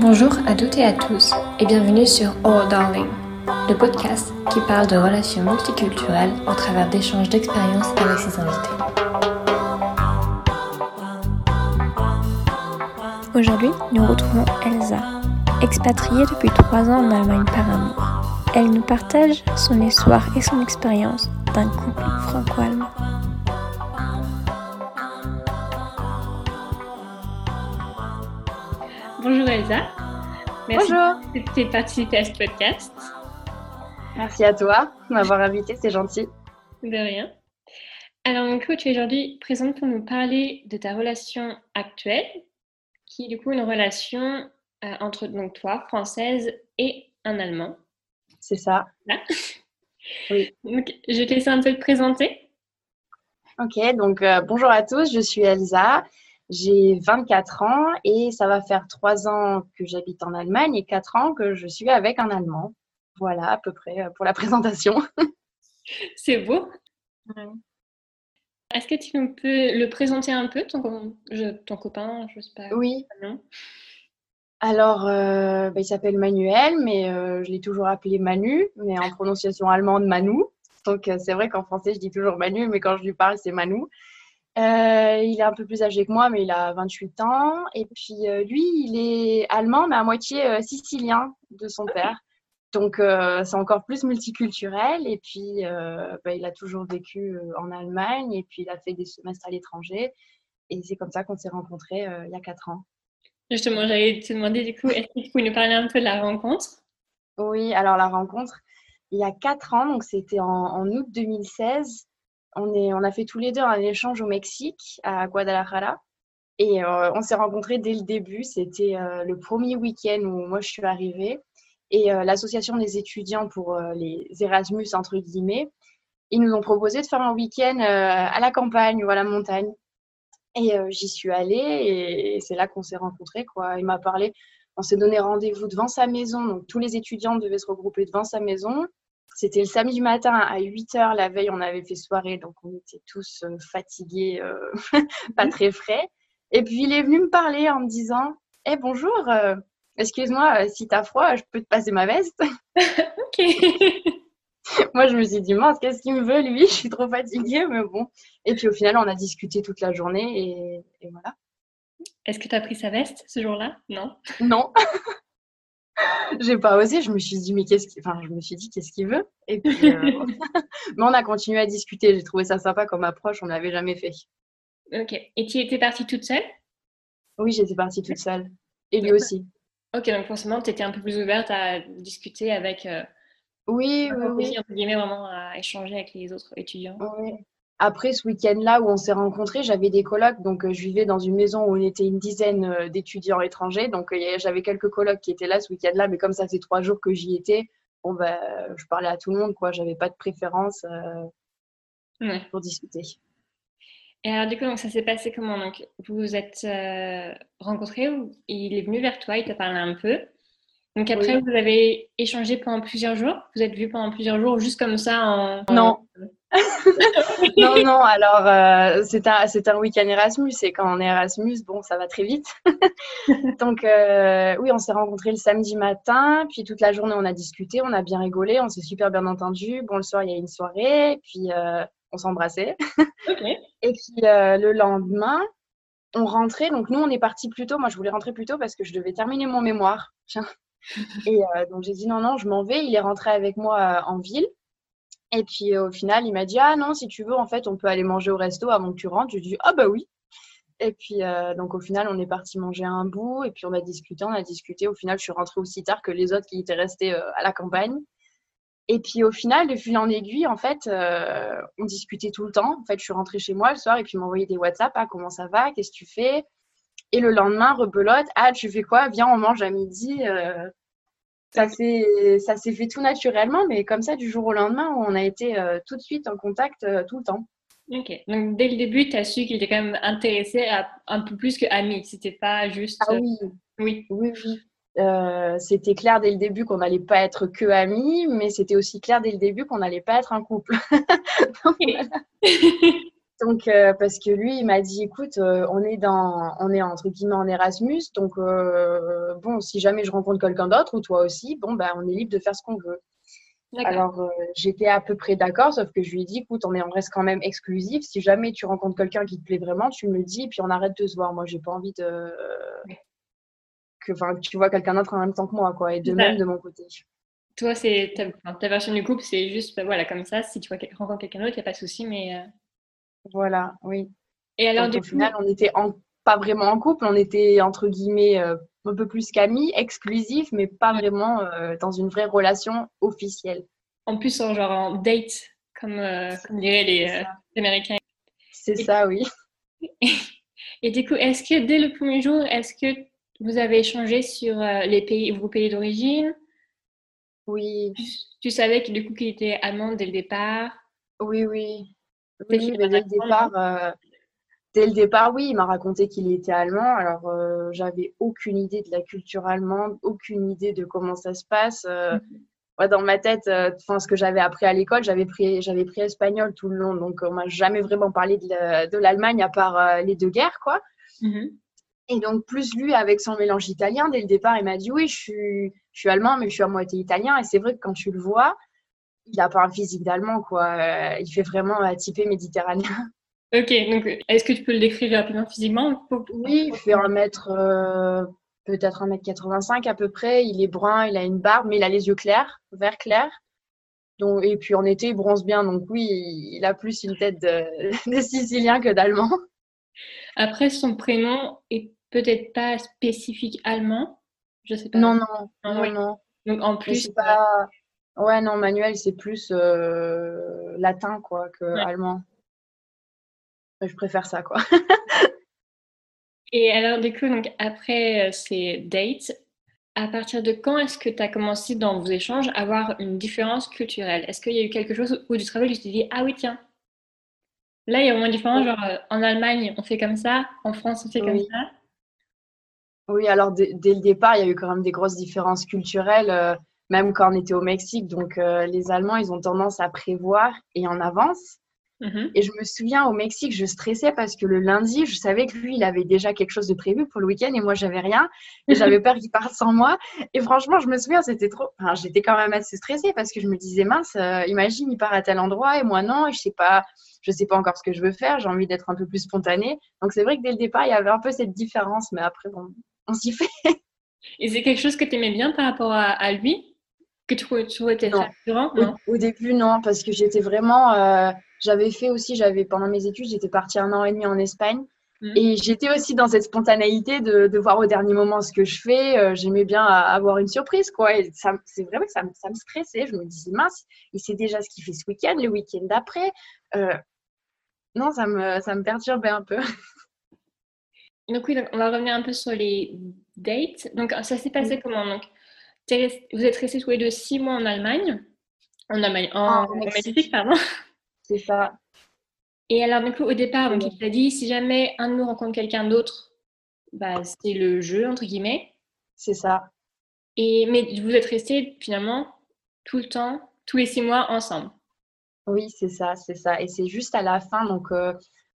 Bonjour à toutes et à tous et bienvenue sur Oh Darling, le podcast qui parle de relations multiculturelles au travers d'échanges d'expériences avec ses invités. Aujourd'hui, nous retrouvons Elsa, expatriée depuis trois ans en Allemagne par amour. Elle nous partage son histoire et son expérience d'un couple franco-allemand. Elsa. Merci Bonjour. de participer à ce podcast. Merci à toi de m'avoir invité, c'est gentil. De rien. Alors, du coup, tu es aujourd'hui présente pour nous parler de ta relation actuelle, qui est du coup une relation euh, entre donc toi, française, et un Allemand. C'est ça. Là. Oui. Donc, je te laisse un peu te présenter. Ok, donc euh, bonjour à tous, je suis Elsa, j'ai 24 ans et ça va faire 3 ans que j'habite en Allemagne et 4 ans que je suis avec un Allemand. Voilà à peu près euh, pour la présentation. C'est beau. Est-ce que tu peux le présenter un peu, ton, copain Je sais pas. Oui, Non alors euh, bah, il s'appelle Manuel, mais euh, je l'ai toujours appelé Manu, mais en prononciation allemande Manu. Donc euh, c'est vrai qu'en français je dis toujours Manu, mais quand je lui parle c'est Manu. Euh, il est un peu plus âgé que moi, mais il a 28 ans. Et puis euh, lui, il est allemand, mais à moitié euh, sicilien de son père. Donc c'est encore plus multiculturel. Et puis bah, il a toujours vécu en Allemagne et puis il a fait des semestres à l'étranger. Et c'est comme ça qu'on s'est rencontrés il y a 4 ans. Justement, j'allais te demander du coup, est-ce que tu pouvais nous parler un peu de la rencontre? Oui, alors la rencontre, il y a 4 ans, donc c'était en, en août 2016. On, a fait tous les deux un échange au Mexique, à Guadalajara. Et euh, on s'est rencontrés dès le début. C'était euh, le premier week-end où moi je suis arrivée. Et euh, l'association des étudiants pour les Erasmus, entre guillemets, ils nous ont proposé de faire un week-end à la campagne ou à la montagne. Et j'y suis allée et, et c'est là qu'on s'est rencontrés. Quoi. Il m'a parlé, on s'est donné rendez-vous devant sa maison. Donc tous les étudiants devaient se regrouper devant sa maison. C'était le samedi matin à 8 h. La veille, on avait fait soirée, donc on était tous euh, fatigués, euh, pas très frais. Et puis il est venu me parler en me disant Eh bonjour, euh, excuse-moi, si t'as froid, je peux te passer ma veste? Ok. Moi, je me suis dit Mince, qu'est-ce qu'il me veut lui? Je suis trop fatiguée, mais bon. Et puis au final, on a discuté toute la journée et, et voilà. Est-ce que tu as pris sa veste ce jour-là? Non Non. J'ai pas osé, je me suis dit, mais qu'est-ce qu'il... Enfin, je me suis dit, qu'est-ce qu'il veut? Et puis, euh, mais on a continué à discuter. J'ai trouvé ça sympa comme approche, on l'avait jamais fait. Ok. Et tu étais partie toute seule? Oui, j'étais partie toute seule. Et lui aussi. Ok, donc forcément, tu étais un peu plus ouverte à discuter avec. Euh, Oui, oui, oui. entre guillemets, vraiment à échanger avec les autres étudiants. oui. Après ce week-end-là où on s'est rencontrés, j'avais des colocs. Donc, euh, je vivais dans une maison où on était une dizaine euh, d'étudiants étrangers. Donc, euh, j'avais quelques colocs qui étaient là ce week-end-là. Mais comme ça fait trois jours que j'y étais, bon, bah, je parlais à tout le monde, quoi. J'avais pas de préférence euh, Ouais. pour discuter. Et alors, du coup, donc, ça s'est passé comment? Donc, vous vous êtes euh, rencontrés, il est venu vers toi, il t'a parlé un peu? Donc, après, Oui. vous avez échangé pendant plusieurs jours? Vous êtes vus pendant plusieurs jours, juste comme ça en. Non. Non, non, alors euh, c'est un, c'est un week-end Erasmus et quand on est Erasmus, bon, ça va très vite. Donc, euh, oui, on s'est rencontrés le samedi matin, puis toute la journée, on a discuté, on a bien rigolé, on s'est super bien entendu. Bon, le soir, il y a une soirée, puis euh, on s'embrassait. Ok. Et puis le lendemain, on rentrait. Donc, nous, on est parti plus tôt. Moi, je voulais rentrer plus tôt parce que je devais terminer mon mémoire. Tiens. Et donc, j'ai dit non, non, je m'en vais. Il est rentré avec moi en ville. Et puis au final, il m'a dit Ah non, si tu veux, en fait, on peut aller manger au resto avant que tu rentres. J'ai dit Ah bah oui. Et puis euh, donc au final, on est parti manger un bout et puis on a discuté, on a discuté. Au final, je suis rentrée aussi tard que les autres qui étaient restés euh, à la campagne. Et puis au final, de fil en aiguille, en fait, euh, on discutait tout le temps. En fait, je suis rentrée chez moi le soir et puis m'envoyait des WhatsApp Ah comment ça va? Qu'est-ce que tu fais? Et le lendemain, rebelote Ah tu fais quoi? Viens, on mange à midi. Euh, ça s'est ça s'est fait tout naturellement, mais comme ça, du jour au lendemain, on a été euh, tout de suite en contact euh, tout le temps. Ok. Donc, dès le début, tu as su qu'il était quand même intéressé à un peu plus que ami. C'était pas juste. Ah oui, Oui. oui, oui. Euh, c'était clair dès le début qu'on n'allait pas être que amis, mais c'était aussi clair dès le début qu'on n'allait pas être un couple. Donc, voilà. Donc, euh, parce que lui, il m'a dit, écoute, euh, on est dans, on est entre guillemets en Erasmus, donc euh, bon, si jamais je rencontre quelqu'un d'autre ou toi aussi, bon, ben, on est libre de faire ce qu'on veut. Alors, j'étais à peu près d'accord, sauf que je lui ai dit, écoute, on, est, on reste quand même exclusif. Si jamais tu rencontres quelqu'un qui te plaît vraiment, tu me le dis, et puis on arrête de se voir. Moi, j'ai pas envie de que, que tu vois quelqu'un d'autre en même temps que moi, quoi. Et de même de mon côté. Toi, c'est ta, ta, version du couple, c'est juste, bah, voilà, comme ça. Si tu vois, rencontres quelqu'un d'autre, il n'y a pas de souci, mais voilà, oui. Et alors, au final, on n'était pas vraiment en couple, on était entre guillemets euh, un peu plus qu'amis, exclusifs, mais pas vraiment euh, dans une vraie relation officielle. En plus, genre en date, comme, euh, diraient les, Américains. C'est ça, oui. Et du coup, est-ce que dès le premier jour, est-ce que vous avez échangé sur les pays, vos pays d'origine? Oui. Tu, savais que du coup qu'il était allemand dès le départ? Oui, oui. Oui, dès le départ, euh, dès le départ, oui, il m'a raconté qu'il était allemand. Alors, euh, j'avais aucune idée de la culture allemande, aucune idée de comment ça se passe. Euh, mhm. dans ma tête, enfin, ce que j'avais appris à l'école, j'avais pris, j'avais pris espagnol tout le long, donc on m'a jamais vraiment parlé de l'Allemagne à part les deux guerres, quoi. Mhm. Et donc, plus lui, avec son mélange italien, dès le départ, il m'a dit Oui, je suis, je suis allemand, mais je suis à moitié italien. Et c'est vrai que quand tu le vois, il a pas un physique d'allemand, quoi. Euh, il fait vraiment un typé méditerranéen. Ok, donc est-ce que tu peux le décrire rapidement physiquement Oui, il fait un mètre, euh, peut-être un mètre 85 à peu près. Il est brun, il a une barbe, mais il a les yeux clairs, vert clair. Donc, et puis en été, il bronze bien. Donc oui, il a plus une tête de, de Sicilien que d'Allemand. Après, son prénom est peut-être pas spécifique allemand. Je sais pas. Non, non, non, non. Donc en plus, pas... Ouais, non, Manuel, c'est plus euh, latin, quoi, que allemand. Je préfère ça, quoi. Et alors, du coup, donc, après euh, ces dates, à partir de quand est-ce que tu as commencé dans vos échanges à avoir une différence culturelle? Est-ce qu'il y a eu quelque chose où du travail, tu t'es dit, ah oui, tiens, là, il y a vraiment une différence, genre euh, en Allemagne, on fait comme ça, en France, on fait comme ça. Oui, alors dès le départ, il y a eu quand même des grosses différences culturelles même quand on était au Mexique. Donc, euh, les Allemands, ils ont tendance à prévoir et en avance. Mm-hmm. Et je me souviens, au Mexique, je stressais parce que le lundi, je savais que lui, il avait déjà quelque chose de prévu pour le week-end et moi, j'avais rien. Et j'avais peur qu'il parte sans moi. Et franchement, je me souviens, c'était trop. Enfin, j'étais quand même assez stressée parce que je me disais, mince, euh, imagine, il part à tel endroit et moi, non. Et je sais pas, je sais pas encore ce que je veux faire. J'ai envie d'être un peu plus spontanée. Donc, c'est vrai que dès le départ, il y avait un peu cette différence. Mais après, bon, on s'y fait. Et c'est quelque chose que tu aimais bien par rapport à lui? Que tu trouvais été non. au, début, non, parce que j'étais vraiment. Euh, j'avais fait aussi, j'avais pendant mes études, j'étais partie un an et demi en Espagne. Mmh. Et j'étais aussi dans cette spontanéité de, de, voir au dernier moment ce que je fais. Euh, j'aimais bien avoir une surprise, quoi. c'est vrai que ça, ça, me stressait. Je me disais, mince, il sait déjà ce qu'il fait ce week-end, le week-end d'après. Euh, non, ça me, ça me perturbait un peu. Donc oui, on va revenir un peu sur les dates. Donc ça s'est passé comment donc, vous êtes restés tous les deux six mois en Allemagne, en Allemagne, en, ah, Mexique. pardon. C'est ça. Et alors, du coup, au départ, donc, il t'a dit si jamais un de nous rencontre quelqu'un d'autre, bah, c'est le jeu, entre guillemets. C'est ça. Et, mais vous êtes restés finalement tout le temps, tous les six mois ensemble. Oui, c'est ça, c'est ça. Et c'est juste à la fin, donc euh,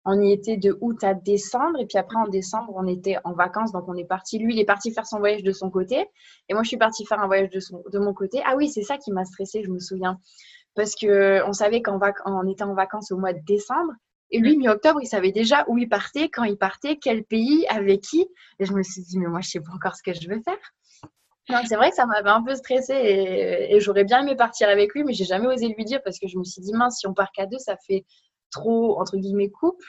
on y était de août à décembre. Et puis après, en décembre, on était en vacances. Donc, on est parti. Lui, il est parti faire son voyage de son côté. Et moi, je suis partie faire un voyage de, son, de mon côté. Ah oui, c'est ça qui m'a stressée, je me souviens. Parce qu'on savait qu'on on était en vacances au mois de décembre. Et lui, mi-octobre, il savait déjà où il partait, quand il partait, quel pays, avec qui. Et je me suis dit, mais moi, je sais pas encore ce que je veux faire. c'est vrai que ça m'avait un peu stressée et, et j'aurais bien aimé partir avec lui, mais j'ai jamais osé lui dire parce que je me suis dit, mince, si on part qu'à deux, ça fait trop, entre guillemets, couple.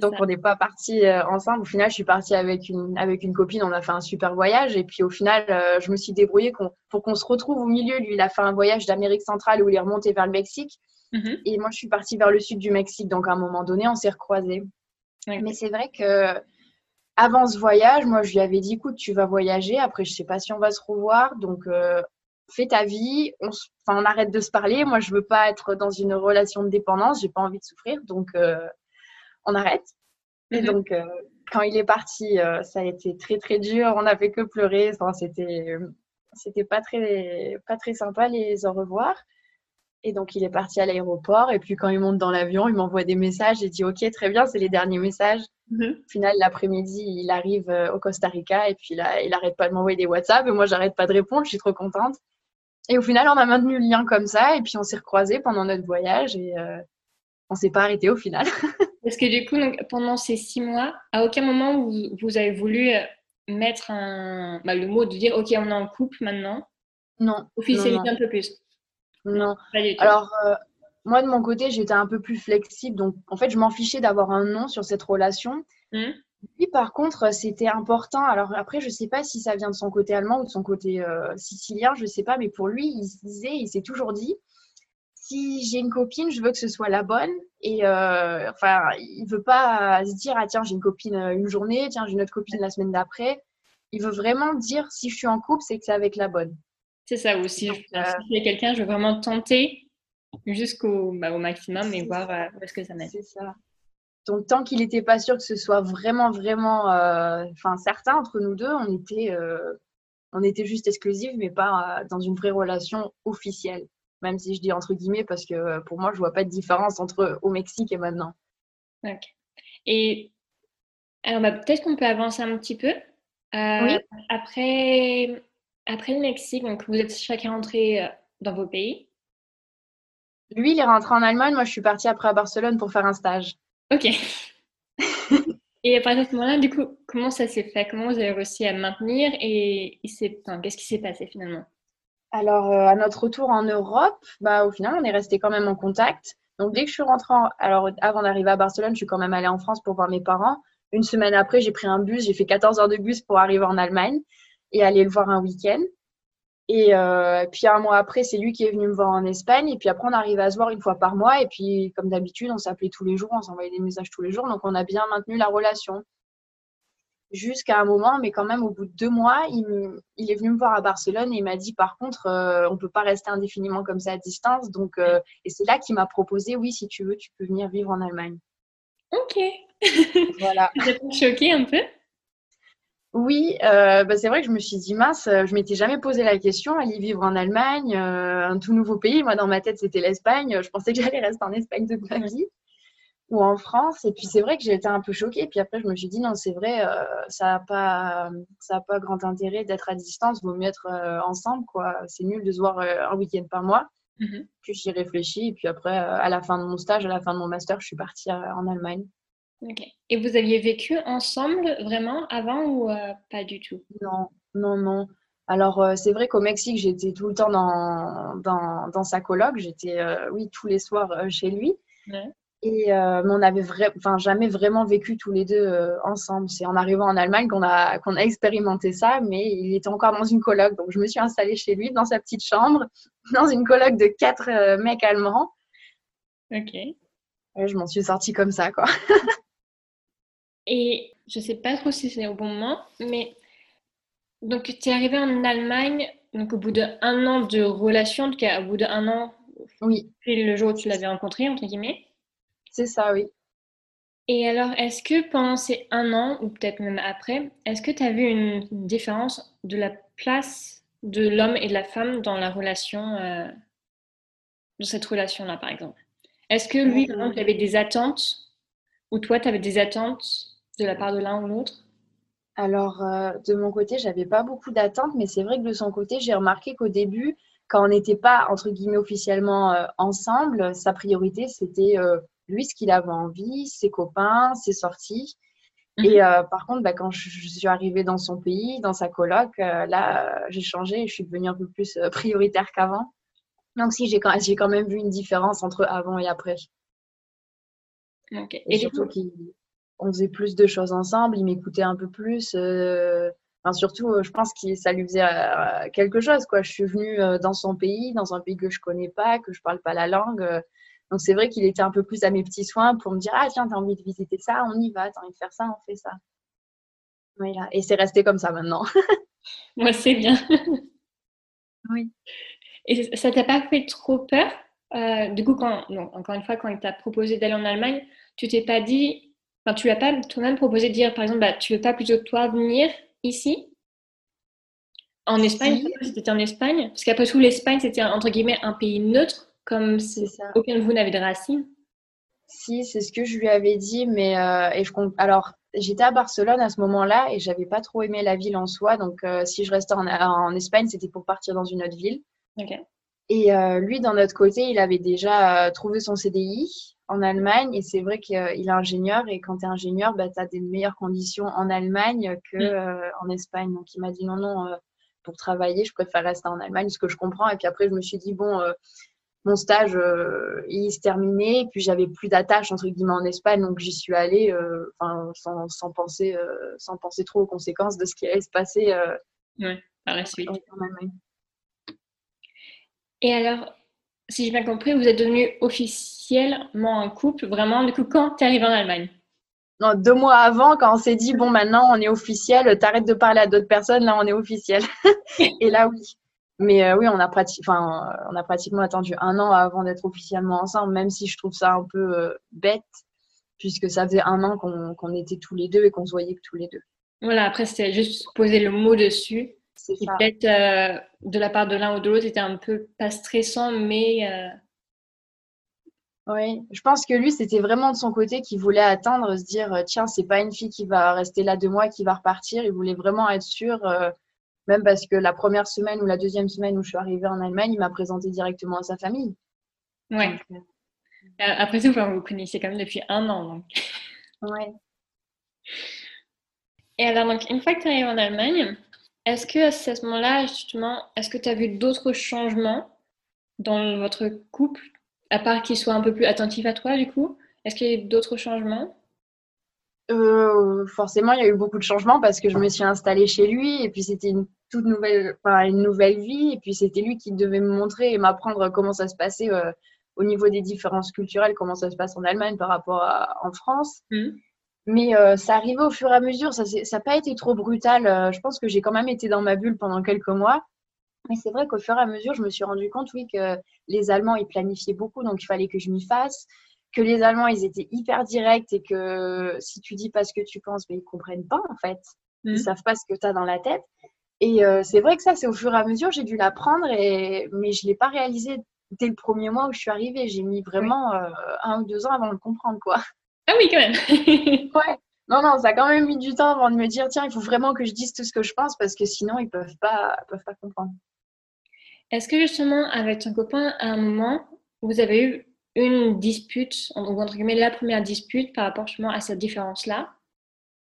Donc, on n'est pas partis euh, ensemble. Au final, je suis partie avec une, avec une copine. On a fait un super voyage. Et puis, au final, euh, je me suis débrouillée pour qu'on se retrouve au milieu. Lui, il a fait un voyage d'Amérique centrale où il est remonté vers le Mexique. Mhm. Et moi, je suis partie vers le sud du Mexique. Donc, à un moment donné, on s'est recroisés. Mais c'est vrai que avant ce voyage, moi, je lui avais dit écoute, tu vas voyager. Après, je sais pas si on va se revoir. Donc, euh, fais ta vie, on, on, arrête de se parler. Moi, je veux pas être dans une relation de dépendance, j'ai pas envie de souffrir, donc euh, on arrête. Et mhm. donc, euh, quand il est parti, euh, ça a été très très dur. On n'a fait que pleurer. Enfin, c'était c'était pas très pas très sympa les au revoir. Et donc, il est parti à l'aéroport. Et puis, quand il monte dans l'avion, il m'envoie des messages. Il dit Ok, très bien, c'est les derniers messages. Mhm. Au final, l'après-midi, il arrive au Costa Rica. Et puis là, il arrête pas de m'envoyer des WhatsApp. Et moi, j'arrête pas de répondre. Je suis trop contente. Et au final, on a maintenu le lien comme ça. Et puis, on s'est recroisés pendant notre voyage. Et euh, on s'est pas arrêté au final. Parce que du coup, donc, pendant ces six mois, à aucun moment vous, vous avez voulu euh, mettre un, bah, le mot de dire Ok, on est en couple maintenant? Non. Officialiser un peu plus? Non. Pas du tout. Alors, euh, moi, de mon côté, j'étais un peu plus flexible. Donc, en fait, je m'en fichais d'avoir un nom sur cette relation. Hmm. Lui, par contre, c'était important. Alors, après, je sais pas si ça vient de son côté allemand ou de son côté euh, sicilien, je sais pas. Mais pour lui, il se disait, il s'est toujours dit si j'ai une copine, je veux que ce soit la bonne. Et euh, enfin, il veut pas se dire, ah tiens, j'ai une copine euh, une journée, tiens, j'ai une autre copine la semaine d'après. Il veut vraiment dire, si je suis en couple, c'est que c'est avec la bonne. C'est ça aussi. Donc, Si euh, y a quelqu'un, je veux vraiment tenter jusqu'au bah, au maximum et voir euh, où est-ce que ça mène. C'est ça. Donc, tant qu'il n'était pas sûr que ce soit vraiment, vraiment euh, enfin, certain entre nous deux, on était, euh, on était juste exclusifs, mais pas euh, dans une vraie relation officielle. Même si je dis entre guillemets, parce que pour moi, je vois pas de différence entre au Mexique et maintenant. Ok. Et alors, bah, peut-être qu'on peut avancer un petit peu. Oui. Après, après le Mexique, donc vous êtes chacun rentré dans vos pays. Lui, il est rentré en Allemagne. Moi, je suis partie après à Barcelone pour faire un stage. Ok. Et à partir de ce moment-là, du coup, comment ça s'est fait? Comment vous avez réussi à maintenir? Et enfin, qu'est-ce qui s'est passé finalement? Alors, euh, à notre retour en Europe, bah, au final, on est resté quand même en contact. Donc, dès que je suis rentrée, en- alors avant d'arriver à Barcelone, je suis quand même allée en France pour voir mes parents. Une semaine après, j'ai pris un bus, j'ai fait 14 heures de bus pour arriver en Allemagne et aller le voir un week-end. Et euh, puis un mois après, c'est lui qui est venu me voir en Espagne. Et puis après, on arrive à se voir une fois par mois. Et puis, comme d'habitude, on s'appelait tous les jours, on s'envoyait des messages tous les jours. Donc, on a bien maintenu la relation. Jusqu'à un moment, mais quand même, au bout de deux mois, il, me- il est venu me voir à Barcelone et il m'a dit, par contre, euh, on peut pas rester indéfiniment comme ça à distance. Donc, euh, et c'est là qu'il m'a proposé, oui, si tu veux, tu peux venir vivre en Allemagne. Ok. Voilà. Vous êtes choqué un peu? Oui, euh, bah, c'est vrai que je me suis dit, mince, euh, je m'étais jamais posé la question, aller vivre en Allemagne, euh, un tout nouveau pays. Moi, dans ma tête, c'était l'Espagne. Je pensais que j'allais rester en Espagne toute ma vie ou en France. Et puis, c'est vrai que j'ai été un peu choquée. Puis après, je me suis dit, non, c'est vrai, euh, ça n'a pas, ça a pas grand intérêt d'être à distance. Vaut mieux être ensemble, quoi. C'est nul de se voir un week-end par mois. Mhm. Puis j'y réfléchis. Et puis après, à la fin de mon stage, à la fin de mon master, je suis partie en Allemagne. Et vous aviez vécu ensemble vraiment avant ou euh, pas du tout? Non, non, non. Alors, euh, c'est vrai qu'au Mexique, j'étais tout le temps dans, dans, dans sa coloc. J'étais, euh, oui, tous les soirs chez lui. Ouais. Et euh, on n'avait jamais vraiment vécu tous les deux euh, ensemble. C'est en arrivant en Allemagne qu'on a, qu'on a expérimenté ça, mais il était encore dans une coloc. Donc, je me suis installée chez lui, dans sa petite chambre, dans une coloc de quatre euh, mecs allemands. Ok. Et je m'en suis sortie comme ça, quoi. Et je sais pas trop si c'est au bon moment, mais donc tu es arrivé en Allemagne, donc au bout d'un an de relation, en tout cas au bout d'un an, Oui, puis le jour où tu l'avais rencontré, entre guillemets. c'est ça, oui. Et alors, est-ce que pendant ces un an, ou peut-être même après, est-ce que tu as vu une différence de la place de l'homme et de la femme dans la relation, euh, dans cette relation-là, par exemple? Est-ce que lui, par exemple, il avait des attentes, ou toi, tu avais des attentes de la part de l'un ou l'autre? Alors, euh, de mon côté, j'avais pas beaucoup d'attentes, mais c'est vrai que de son côté, j'ai remarqué qu'au début, quand on n'était pas, entre guillemets, officiellement euh, ensemble, sa priorité, c'était euh, lui, ce qu'il avait envie, ses copains, ses sorties. Et euh, par contre, bah, quand je, je suis arrivée dans son pays, dans sa coloc, là, j'ai changé et je suis devenue un peu plus prioritaire qu'avant. Donc, si, j'ai quand, même vu une différence entre avant et après. Ok. Et, Et surtout coup, qu'on faisait plus de choses ensemble, il m'écoutait un peu plus. euh, Enfin, surtout, euh, je pense que ça lui faisait euh, quelque chose, quoi. Je suis venue euh, dans son pays, dans un pays que je connais pas, que je parle pas la langue. donc, c'est vrai qu'il était un peu plus à mes petits soins pour me dire, ah, tiens, t'as envie de visiter ça, on y va, t'as envie de faire ça, on fait ça. Voilà. Et c'est resté comme ça maintenant. moi, c'est bien. Oui. Et ça t'a pas fait trop peur? Du coup, quand, non, encore une fois, quand il t'a proposé d'aller en Allemagne, tu t'es pas dit, enfin, tu lui as pas toi-même proposé de dire, par exemple, bah, tu veux pas plutôt toi venir ici? En Espagne, étais en Espagne, parce qu'après tout, l'Espagne, c'était entre guillemets un pays neutre comme aucun de vous n'avait de racines. Si, c'est ce que je lui avais dit, mais euh, et je alors j'étais à Barcelone à ce moment-là et j'avais pas trop aimé la ville en soi, donc euh, si je restais en, en Espagne, c'était pour partir dans une autre ville. Et euh, lui, d'un autre côté, il avait déjà trouvé son CDI en Allemagne et c'est vrai qu'il est ingénieur et quand tu es ingénieur, bah, tu as des meilleures conditions en Allemagne qu'en mm. Espagne. Donc il m'a dit non, non, pour travailler, je préfère rester en Allemagne, ce que je comprends. Et puis après, je me suis dit, bon, euh, mon stage, euh, il se terminait, puis j'avais plus d'attache, entre guillemets, en Espagne, donc j'y suis allée euh, sans, sans, penser, sans penser trop aux conséquences de ce qui allait se passer par la suite. Et alors, si j'ai bien compris, vous êtes devenu officiellement un couple, vraiment, du coup, quand tu arrives en Allemagne? Deux mois avant, quand on s'est dit, bon, maintenant, on est officiel, t'arrêtes de parler à d'autres personnes, là, on est officiel. et là, oui. Mais euh, oui, on a, enfin, on a pratiquement attendu un an avant d'être officiellement ensemble, même si je trouve ça un peu euh, bête, puisque ça faisait un an qu'on était tous les deux et qu'on se voyait que tous les deux. Voilà, après, c'était juste poser le mot dessus. Qui peut-être euh, de la part de l'un ou de l'autre était un peu pas stressant, mais oui, je pense que lui, c'était vraiment de son côté qu'il voulait atteindre, se dire euh, tiens, c'est pas une fille qui va rester là deux mois, qui va repartir. Il voulait vraiment être sûr, euh, même parce que la première semaine ou la deuxième semaine où je suis arrivée en Allemagne, il m'a présenté directement à sa famille. Euh, après tout, vous vous connaissez quand même depuis un an. Donc. Ouais. Et alors, donc, une fois que tu arrives en Allemagne, est-ce que à ce moment-là, justement, est-ce que tu as vu d'autres changements dans votre couple à part qu'il soit un peu plus attentif à toi, du coup? Est-ce qu'il y a eu d'autres changements? Euh, Forcément, il y a eu beaucoup de changements parce que je me suis installée chez lui et puis c'était une toute nouvelle, enfin, une nouvelle vie et puis c'était lui qui devait me montrer et m'apprendre comment ça se passait euh, au niveau des différences culturelles, comment ça se passe en Allemagne par rapport à en France. Mmh. Mais euh, ça arrivait au fur et à mesure, ça n'a pas été trop brutal. je pense que j'ai quand même été dans ma bulle pendant quelques mois. Mais c'est vrai qu'au fur et à mesure, je me suis rendu compte, oui, que les Allemands, ils planifiaient beaucoup, donc il fallait que je m'y fasse. Que les Allemands, ils étaient hyper directs et que si tu dis pas ce que tu penses, mais ils comprennent pas, en fait. Ils mmh. savent pas ce que tu as dans la tête. Et euh, c'est vrai que ça, c'est au fur et à mesure, j'ai dû l'apprendre, et... mais je l'ai pas réalisé dès le premier mois où je suis arrivée. J'ai mis vraiment euh, un ou deux ans avant de le comprendre, quoi. Ah oui, quand même. ouais. Non, non, ça a quand même mis du temps avant de me dire, tiens, il faut vraiment que je dise tout ce que je pense parce que sinon, ils peuvent pas, peuvent pas comprendre. Est-ce que justement, avec ton copain, à un moment, vous avez eu une dispute, entre guillemets, la première dispute par rapport justement à cette différence-là?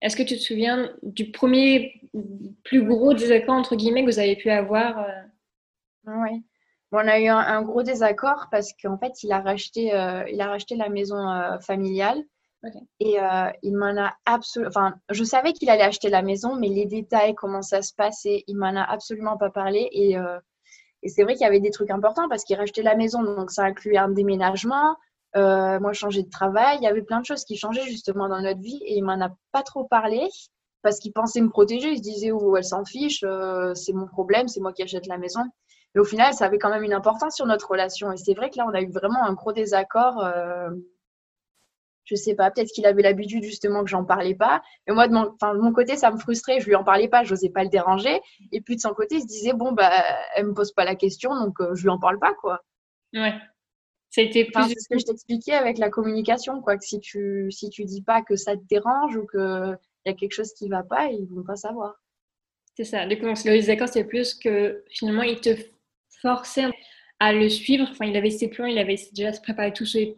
Est-ce que tu te souviens du premier plus gros désaccord, entre guillemets, que vous avez pu avoir euh? Oui. on a eu un, gros désaccord parce qu'en fait, il a racheté, euh, il a racheté la maison euh, familiale. Et il m'en a absolument. Enfin, je savais qu'il allait acheter la maison, mais les détails, comment ça se passait, il m'en a absolument pas parlé. Et et c'est vrai qu'il y avait des trucs importants parce qu'il rachetait la maison, donc ça incluait un déménagement. Euh, moi, changer de travail, il y avait plein de choses qui changeaient justement dans notre vie et il m'en a pas trop parlé parce qu'il pensait me protéger. Il se disait, oh, elle s'en fiche, euh, c'est mon problème, c'est moi qui achète la maison. Mais au final, ça avait quand même une importance sur notre relation. Et c'est vrai que là, on a eu vraiment un gros désaccord. Je sais pas, peut-être qu'il avait l'habitude justement que j'en parlais pas. Mais moi, de mon, de mon côté, ça me frustrait, je lui en parlais pas, je n'osais pas le déranger. Et puis de son côté, il se disait, bon, bah, elle me pose pas la question, donc je euh, je lui en parle pas, quoi. Ouais. C'était plus. c'est ce que je t'expliquais avec la communication, quoi. Que si tu, si tu dis pas que ça te dérange ou qu'il y a quelque chose qui va pas, ils vont pas savoir. C'est ça. Donc, le désaccord, c'est plus que finalement, il te forçait à le suivre. Enfin, il avait ses plans, il avait déjà préparé tous ses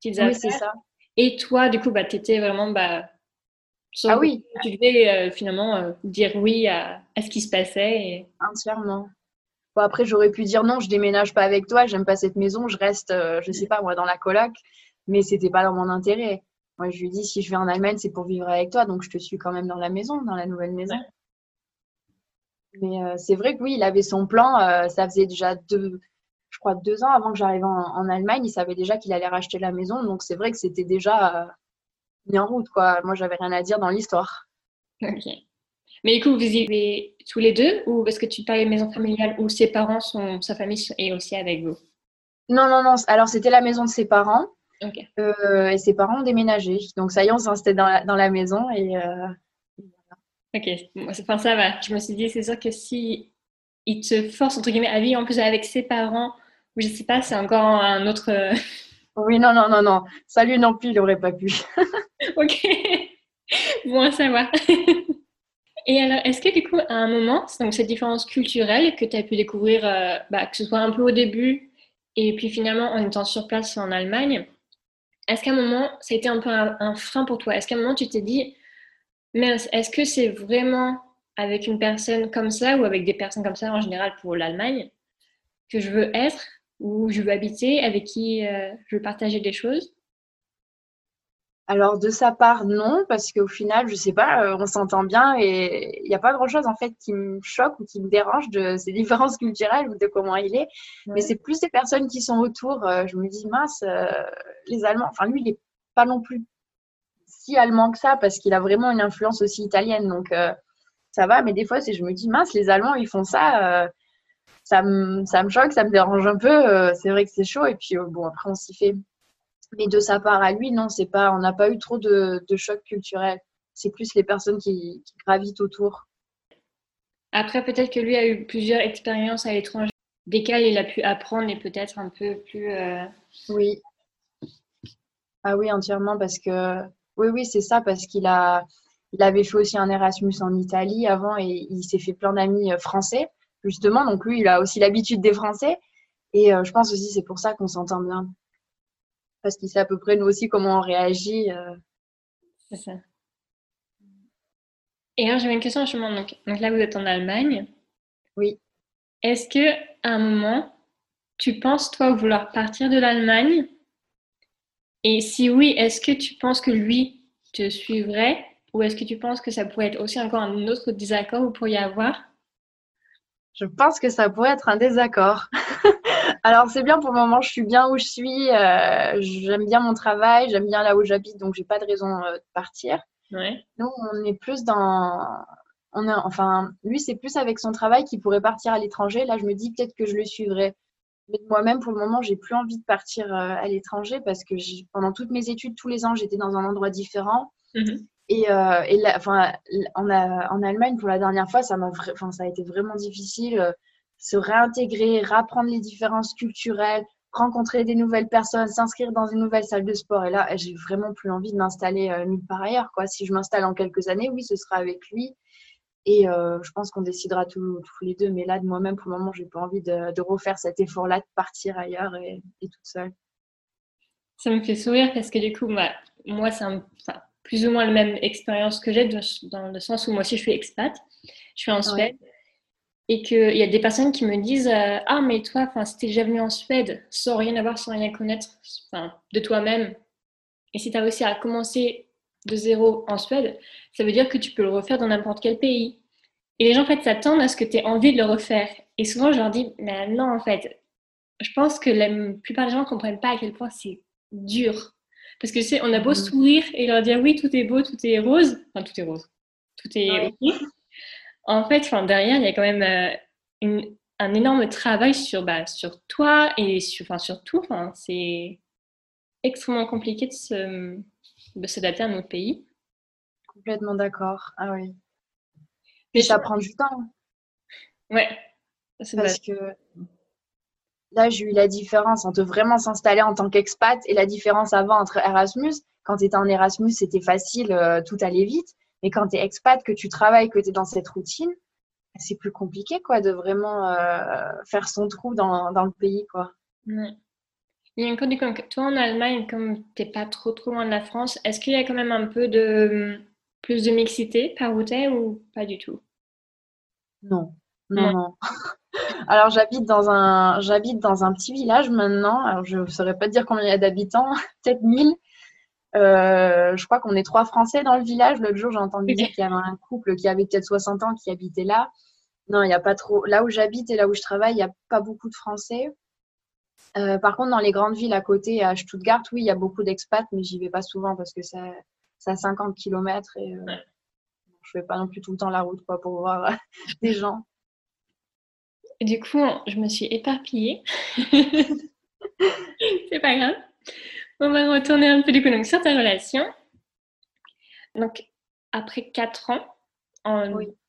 petites affaires. Oui, c'est ça. Et toi, du coup, bah, tu étais vraiment. Bah, ah oui. Tu devais euh, finalement euh, dire oui à, à, ce qui se passait. Et... Entièrement. Bon, après, j'aurais pu dire non, je déménage pas avec toi, j'aime pas cette maison, je reste, euh, je sais pas, moi, dans la coloc. Mais c'était pas dans mon intérêt. Moi, je lui dis si je vais en Allemagne, c'est pour vivre avec toi, donc je te suis quand même dans la maison, dans la nouvelle maison. Mais c'est vrai que oui, il avait son plan. ça faisait déjà deux, crois, deux ans avant que j'arrive en, Allemagne, il savait déjà qu'il allait racheter la maison. Donc, c'est vrai que c'était déjà euh, mis en route, quoi. Moi, j'avais rien à dire dans l'histoire. Ok. Mais du coup, vous vivez tous les deux ou est-ce que tu parlais de maison familiale où ses parents sont, sa famille est aussi avec vous? Non, non, non. Alors, c'était la maison de ses parents. Euh, et ses parents ont déménagé. Donc, ça y est, on s'est installé dans la, dans la maison et. Euh, ok, enfin, ça va. Je me suis dit, c'est sûr que si il te force, entre guillemets, à vivre en plus avec ses parents je sais pas, c'est encore un autre. oui, non, non, non, non. Salut non plus, il n'aurait pas pu. ok. Bon à savoir. Et alors, est-ce que du coup, à un moment, donc cette différence culturelle que tu as pu découvrir, euh, bah, que ce soit un peu au début et puis finalement en étant sur place en Allemagne, est-ce qu'à un moment, ça a été un peu un, frein pour toi? Est-ce qu'à un moment, tu t'es dit, mais est-ce que c'est vraiment avec une personne comme ça ou avec des personnes comme ça en général pour l'Allemagne que je veux être? Ou je veux habiter, avec qui euh, je veux partager des choses alors de sa part, non, parce qu'au final, je sais pas, euh, on s'entend bien et il n'y a pas grand-chose en fait qui me choque ou qui me dérange de ces différences culturelles ou de comment il est. Mais c'est plus des personnes qui sont autour. Euh, je me dis mince, euh, les Allemands. Enfin lui, il n'est pas non plus si allemand que ça parce qu'il a vraiment une influence aussi italienne, donc ça va. Mais des fois, c'est je me dis mince, les Allemands, ils font ça. Ça me, ça me choque, ça me dérange un peu. c'est vrai que c'est chaud. Et puis, bon, après, on s'y fait. Mais de sa part à lui, non, c'est pas, on n'a pas eu trop de, de choc culturel. C'est plus les personnes qui, gravitent autour. Après, peut-être que lui a eu plusieurs expériences à l'étranger, desquelles il a pu apprendre et peut-être un peu plus. Euh, oui. Ah oui, entièrement, parce que. Oui, oui, c'est ça, parce qu'il a. Il avait fait aussi un Erasmus en Italie avant et il s'est fait plein d'amis euh, français, justement. Donc lui, il a aussi l'habitude des Français. Et euh, je pense aussi c'est pour ça qu'on s'entend bien parce qu'il sait à peu près nous aussi comment on réagit. Euh. C'est ça. Et alors j'avais une question justement. Donc, donc là vous êtes en Allemagne. Oui. Est-ce que à un moment tu penses toi vouloir partir de l'Allemagne? Et si oui, est-ce que tu penses que lui te suivrait? Ou est-ce que tu penses que ça pourrait être aussi encore un autre désaccord vous pourriez avoir? Je pense que ça pourrait être un désaccord. Alors, c'est bien pour le moment, je suis bien où je suis. Euh, j'aime bien mon travail, j'aime bien là où j'habite, donc j'ai pas de raison euh, de partir. Ouais. Nous, on est plus dans. On a, enfin, lui, c'est plus avec son travail qu'il pourrait partir à l'étranger. Là, je me dis peut-être que je le suivrai. Mais moi-même, pour le moment, j'ai plus envie de partir euh, à l'étranger parce que pendant toutes mes études, tous les ans, j'étais dans un endroit différent. Mm-hmm. Et, et enfin, en, Allemagne, pour la dernière fois, ça, a été vraiment difficile se réintégrer, rapprendre les différences culturelles, rencontrer des nouvelles personnes, s'inscrire dans une nouvelle salle de sport. Et là, j'ai vraiment plus envie de m'installer euh, nulle part ailleurs. Si je m'installe en quelques années, oui, ce sera avec lui. Et euh, je pense qu'on décidera tous, les deux. Mais là, de moi-même, pour le moment, j'ai pas envie de, refaire cet effort-là, de partir ailleurs et, toute seule. Ça me fait sourire parce que du coup, bah, moi, c'est plus ou moins la même expérience que j'ai dans le sens où moi aussi, je suis expat. Je suis en Suède et qu'il y a des personnes qui me disent euh, Ah, mais toi, si tu es déjà venu en Suède sans rien avoir, sans rien connaître de toi-même, et si tu as réussi à commencer de zéro en Suède, ça veut dire que tu peux le refaire dans n'importe quel pays. Et les gens, en fait, s'attendent à ce que tu aies envie de le refaire. Et souvent, je leur dis Mais non, en fait, je pense que la plupart des gens ne comprennent pas à quel point c'est dur. Parce que tu sais, on a beau mmh. sourire et leur dire Oui, tout est beau, tout est rose. Enfin, tout est rose. Tout est OK en fait, derrière, il y a quand même euh, un énorme travail sur, bah, sur toi et sur, enfin, sur tout. c'est extrêmement compliqué de, s'adapter à notre pays. Complètement d'accord. Ah oui. Mais ça prend du temps. Ouais. Parce que là, j'ai eu la différence entre vraiment s'installer en tant qu'expat et la différence avant entre Erasmus. Quand tu étais en Erasmus, c'était facile, euh, tout allait vite. Mais quand tu es expat, que tu travailles, que tu es dans cette routine, c'est plus compliqué quoi, de vraiment euh, faire son trou dans, dans, le pays. Quoi. Ouais. Il y a une comme toi en Allemagne, comme tu n'es pas trop trop loin de la France, est-ce qu'il y a quand même un peu de plus de mixité par où tu ou pas du tout? Non, non, non. Alors j'habite dans un j'habite dans un petit village maintenant. Alors je ne saurais pas dire combien il y a d'habitants, peut-être 1000. Euh, je crois qu'on est trois Français dans le village. L'autre jour, j'ai entendu dire qu'il y avait un couple qui avait peut-être 60 ans qui habitait là. Non, il n'y a pas trop. Là où j'habite et là où je travaille, il n'y a pas beaucoup de Français. Euh, par contre, dans les grandes villes à côté, à Stuttgart, oui, il y a beaucoup d'expats, mais j'y vais pas souvent parce que c'est à 50 km et euh, je fais pas non plus tout le temps la route quoi, pour voir des gens. Du coup, je me suis éparpillée. c'est pas grave. On va retourner un peu du coup donc, sur ta relation. Donc, après 4 ans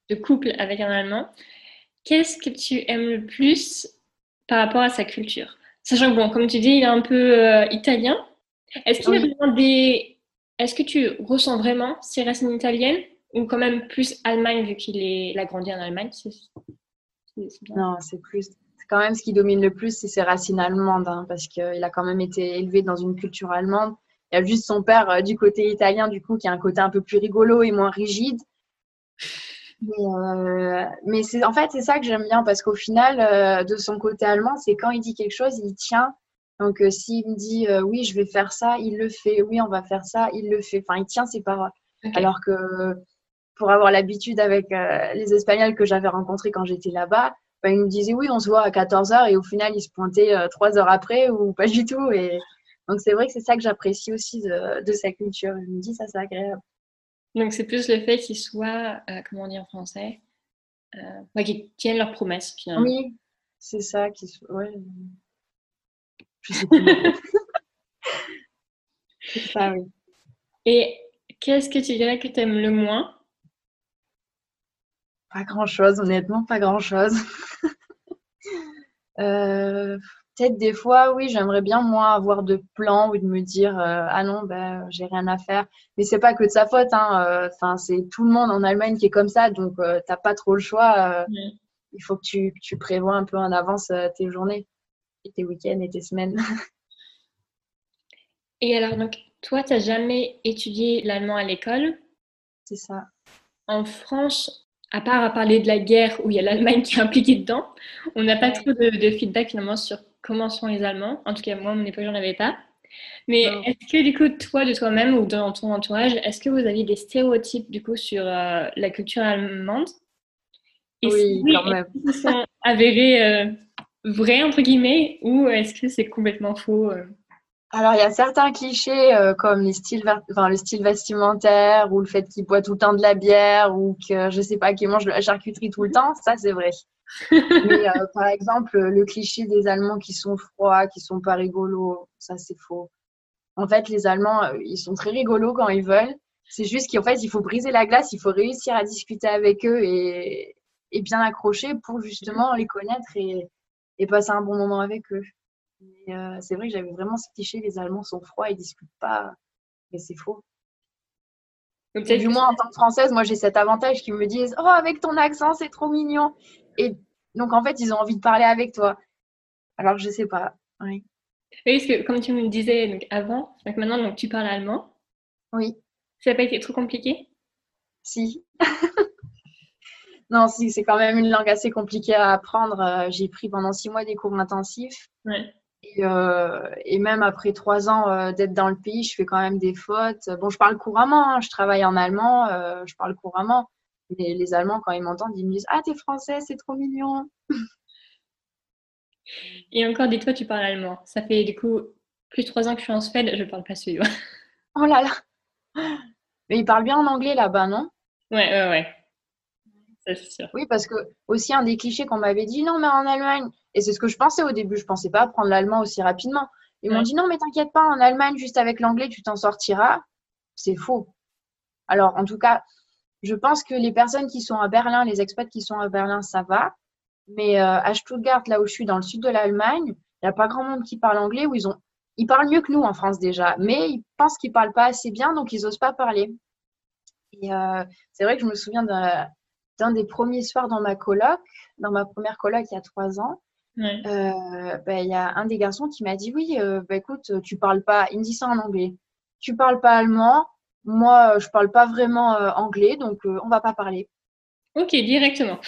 de couple avec un Allemand, qu'est-ce que tu aimes le plus par rapport à sa culture? Sachant que, bon, comme tu dis, il est un peu euh, italien. Est-ce qu'il y a des... Est-ce que tu ressens vraiment ses racines italiennes ou quand même plus Allemagne vu qu'il est... a grandi en Allemagne Non, c'est plus... Quand même, ce qui domine le plus, c'est ses racines allemandes, hein, parce qu'il a quand même été élevé dans une culture allemande. Il y a juste son père euh, du côté italien, du coup, qui a un côté un peu plus rigolo et moins rigide. Mais, euh, mais c'est en fait c'est ça que j'aime bien parce qu'au final euh, de son côté allemand c'est quand il dit quelque chose il tient. Donc s'il me dit oui je vais faire ça il le fait. Oui on va faire ça il le fait. Enfin il tient ses paroles. Alors que pour avoir l'habitude avec les Espagnols que j'avais rencontrés quand j'étais là-bas ben, ils me disaient oui on se voit à 14h et au final ils se pointaient trois heures après ou pas du tout et donc c'est vrai que c'est ça que j'apprécie aussi de, de sa culture je me dis ça c'est agréable donc, c'est plus le fait qu'ils soient, euh, comment dire en français, euh, qu'ils tiennent leurs promesses, finalement. Oui, c'est ça. Qui, ouais. Je sais plus. c'est ça, oui. Et qu'est-ce que tu dirais que tu aimes le moins Pas grand-chose, honnêtement, pas grand-chose. euh, peut-être des fois, oui, j'aimerais bien moi avoir de plans ou de me dire euh, ah non, ben j'ai rien à faire. Mais c'est pas que de sa faute. Hein, euh, enfin, c'est tout le monde en Allemagne qui est comme ça, donc tu t'as pas trop le choix. Il faut que tu, tu, prévois un peu en avance tes journées, et tes week-ends et tes semaines. et alors donc toi, tu n'as jamais étudié l'allemand à l'école? C'est ça. En France, à part à parler de la guerre où il y a l'Allemagne qui est impliquée dedans, on n'a pas trop de, de, feedback finalement sur comment sont les Allemands. En tout cas, moi, à mon époque, j'en avais pas. Mais est-ce que, du coup, toi, de toi-même ou dans ton entourage, est-ce que vous aviez des stéréotypes, du coup, sur euh, la culture allemande? Oui, quand même. Est-ce sont avérés euh, vrais, entre guillemets, ou est-ce que c'est complètement faux euh? Alors, il y a certains clichés comme les styles, enfin, le style vestimentaire ou le fait qu'ils boivent tout le temps de la bière ou que, je sais pas, qu'ils mangent de la charcuterie tout le temps. Ça, c'est vrai. Mais euh, par exemple, le cliché des Allemands qui sont froids, qui sont pas rigolos, ça c'est faux. En fait, les Allemands, euh, ils sont très rigolos quand ils veulent. C'est juste qu'en fait, il faut briser la glace, il faut réussir à discuter avec eux et, et bien accrocher pour justement les connaître et, et, passer un bon moment avec eux. Euh, c'est vrai que j'avais vraiment ce cliché, les Allemands sont froids, ils discutent pas, mais c'est faux. du moins, en tant que Française, moi j'ai cet avantage qu'ils me disent Oh, avec ton accent, c'est trop mignon. Et donc, en fait, ils ont envie de parler avec toi. Alors, je sais pas. Oui. Oui, parce que comme tu me disais donc, avant, donc maintenant, donc, tu parles allemand. Oui. Ça n'a pas été trop compliqué? Si. non, si, c'est quand même une langue assez compliquée à apprendre. Euh, j'ai pris pendant six mois des cours intensifs. Ouais. Et, euh, et, même après trois ans euh, d'être dans le pays, je fais quand même des fautes. Bon, je parle couramment, hein. je travaille en allemand, je parle couramment. Mais les Allemands, quand ils m'entendent, ils me disent Ah, t'es français, c'est trop mignon. Et encore, dis-toi, tu parles allemand. Ça fait du coup plus de trois ans que je suis en Suède, je parle pas suédois. Oh là là Mais ils parlent bien en anglais là-bas, non? Ouais, ouais, ouais. Sûr. Oui, parce que aussi un des clichés qu'on m'avait dit Non, mais en Allemagne, et c'est ce que je pensais au début, je pensais pas apprendre l'allemand aussi rapidement. Ils m'ont dit Non, mais t'inquiète pas, en Allemagne, juste avec l'anglais, tu t'en sortiras. C'est faux. Alors, en tout cas, je pense que les personnes qui sont à Berlin, les expats qui sont à Berlin, ça va. Mais euh, à Stuttgart, là où je suis, dans le sud de l'Allemagne, il n'y a pas grand monde qui parle anglais. Où ils, ont... ils parlent mieux que nous en France déjà, mais ils pensent qu'ils ne parlent pas assez bien, donc ils n'osent pas parler. Et euh, c'est vrai que je me souviens d'un des premiers soirs dans ma coloc, dans ma première coloc il y a trois ans. Euh, ben, il y a un des garçons qui m'a dit Oui, bah, écoute, tu parles pas, il me dit ça en anglais, tu parles pas allemand, moi, je parle pas vraiment euh, anglais, donc euh, on va pas parler. Ok, directement.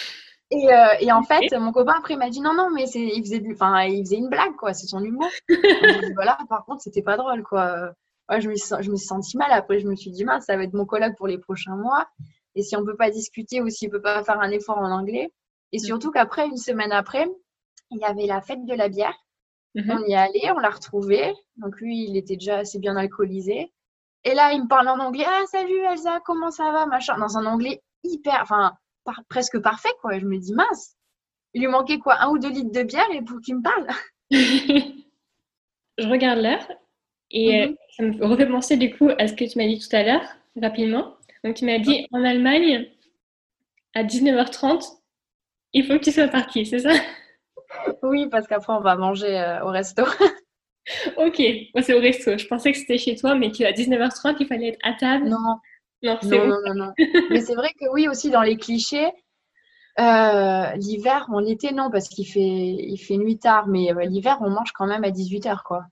Et, euh, et en fait, mon copain après m'a dit non, non, mais il faisait, enfin, il faisait une blague, quoi. C'est son humour. voilà, par contre, c'était pas drôle, quoi. Ouais, je, me, je me suis sentie mal. Après, je me suis dit, mince, ça va être mon collègue pour les prochains mois. Et si on peut pas discuter ou s'il peut pas faire un effort en anglais. Et mm. surtout qu'après, une semaine après, il y avait la fête de la bière. Mm-hmm. On y est allé, on l'a retrouvé. Donc lui, il était déjà assez bien alcoolisé. Et là, il me parle en anglais. Ah, salut Elsa, comment ça va Machin. Dans un anglais hyper, enfin, presque parfait, quoi. je me dis, mince, il lui manquait quoi Un ou deux litres de bière et pour qu'il me parle Je regarde l'heure et euh, mhm. ça me refait penser du coup à ce que tu m'as dit tout à l'heure, rapidement. Donc, tu m'as dit en Allemagne, à 19h30, il faut que tu sois parti, c'est ça? Oui, parce qu'après, on va manger euh, au resto. ok, c'est au resto. Je pensais que c'était chez toi, mais qu'à 19h30, il fallait être à table? Non, Non, non, non, non, non. Mais c'est vrai que oui, aussi dans les clichés, euh, l'hiver, bon, l'été, non, parce qu'il fait, il fait nuit tard, mais euh, l'hiver, on mange quand même à 18h, quoi.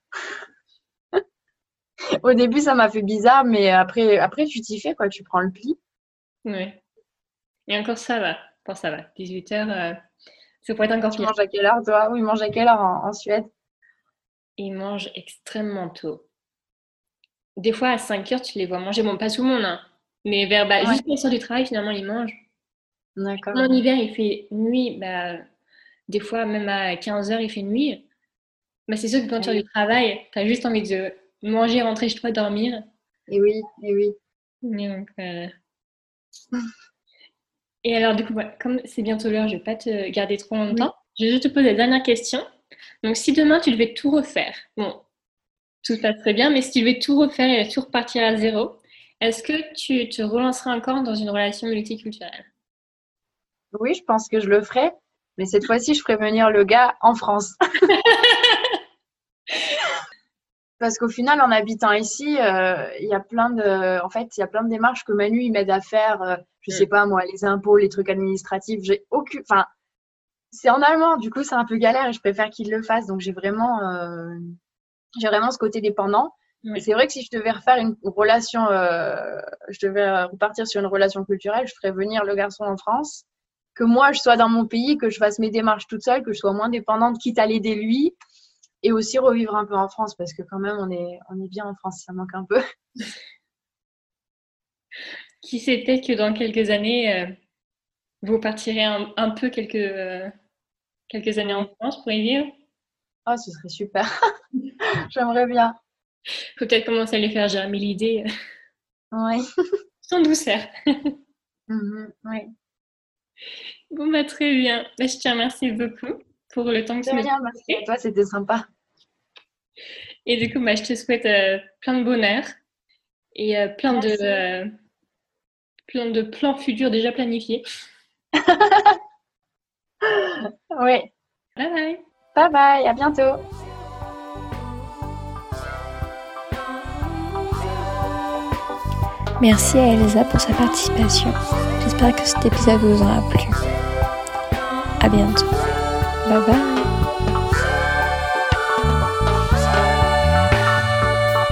Au début, ça m'a fait bizarre, mais après, après tu t'y fais, quoi. Tu prends le pli. Ouais. Et encore ça va. Bon, ça va. 18h, ça pourrait être encore Tu pire. manges à quelle heure, toi? Oui, mange à quelle heure en, en Suède? Ils mangent extrêmement tôt. Des fois, à 5 heures, tu les vois manger. Bon, pas tout le monde, hein. Mais vers, bah, Ouais, juste du travail, finalement, ils mangent. d'accord. En hiver, il fait nuit. Bah, des fois, même à 15 heures, il fait nuit. Mais c'est sûr que quand tu sors du Oui. travail, tu as juste envie de manger, rentrer chez toi, dormir. Et oui, et oui. Et donc, euh, Et alors, du coup, comme c'est bientôt l'heure, je vais pas te garder trop Oui. longtemps. Je vais juste te poser la dernière question. Donc, si demain tu devais tout refaire, bon, tout se passe très bien, mais si tu devais tout refaire et tout repartir à zéro, est-ce que tu te relancerais encore dans une relation multiculturelle? Oui, je pense que je le ferai. Mais cette fois-ci, je ferai venir le gars en France. Parce qu'au final, en habitant ici, euh, il y a plein de, en fait, il y a plein de démarches que Manu il m'aide à faire. euh, je sais Mm. pas moi, les impôts, les trucs administratifs. J'ai aucune, enfin, c'est en allemand. Du coup, c'est un peu galère et je préfère qu'il le fasse. Donc j'ai vraiment, euh, j'ai vraiment ce côté dépendant. Oui. c'est vrai que si je devais refaire une relation, euh, je devais repartir sur une relation culturelle, je ferais venir le garçon en France. Que moi, je sois dans mon pays, que je fasse mes démarches toute seule, que je sois moins dépendante, quitte à l'aider lui. Et aussi revivre un peu en France, parce que quand même, on est, on est bien en France, ça manque un peu. Qui sait peut-être que dans quelques années, euh, vous partirez un, un peu quelques, euh, quelques années en. France pour y vivre? Oh, ce serait super. J'aimerais bien. Faut peut-être commencer à lui faire germer l'idée Oui. sans douceur. Mhm, oui. Bon, bah, très bien. Bah, je te remercie beaucoup pour le temps que tu nous as rien, merci à toi, c'était sympa. Et du coup, bah, je te souhaite euh, plein de bonheur et euh, plein de, Merci. euh, plein de plans futurs déjà planifiés. Oui. Bye bye! Bye bye, à bientôt. Merci à Elsa pour sa participation. J'espère que cet épisode vous aura plu. À bientôt. Bye bye.